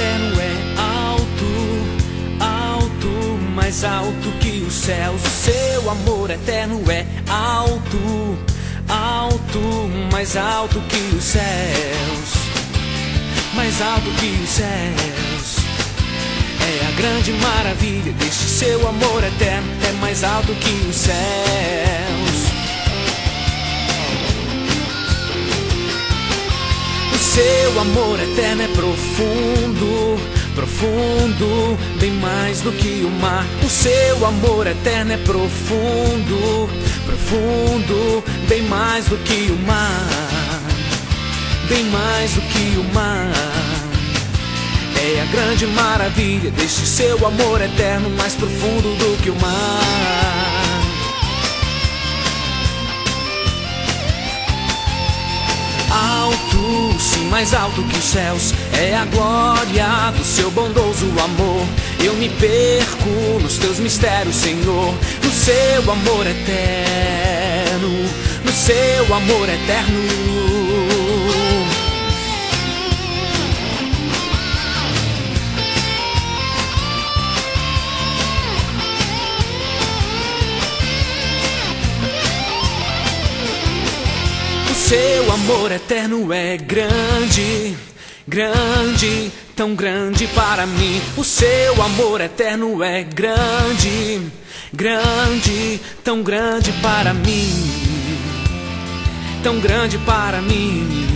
eterno é alto, alto, mais alto que os céus. O seu amor eterno é alto, alto, mais alto que os céus, mais alto que os céus. É a grande maravilha deste seu amor eterno, é mais alto que os céus. Seu amor eterno é profundo, profundo, bem mais do que o mar. O seu amor eterno é profundo, profundo, bem mais do que o mar, bem mais do que o mar. É a grande maravilha deste seu amor eterno, mais profundo do que o mar. Mais alto que os céus, é a glória do seu bondoso amor. Eu me perco nos teus mistérios, Senhor, no seu amor eterno, no seu amor eterno. Seu amor eterno é grande, grande, tão grande para mim. O seu amor eterno é grande, grande, tão grande para mim. Tão grande para mim.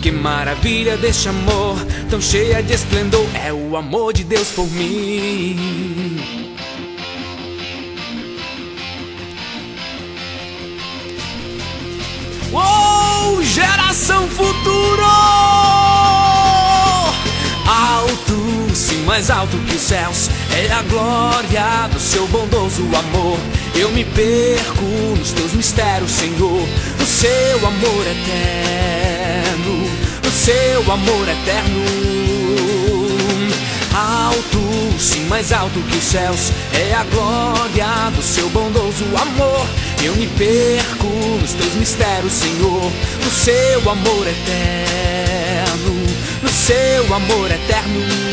Que maravilha deste amor, tão cheia de esplendor. É o amor de Deus por mim. Geração futuro! Alto, sim, mais alto que os céus, é a glória do seu bondoso amor. Eu me perco nos teus mistérios, Senhor, no seu amor eterno, no seu amor eterno. Alto, sim, mais alto que os céus, é a glória do seu bondoso amor. Eu me perco nos teus mistérios, Senhor, no seu amor eterno, no seu amor eterno.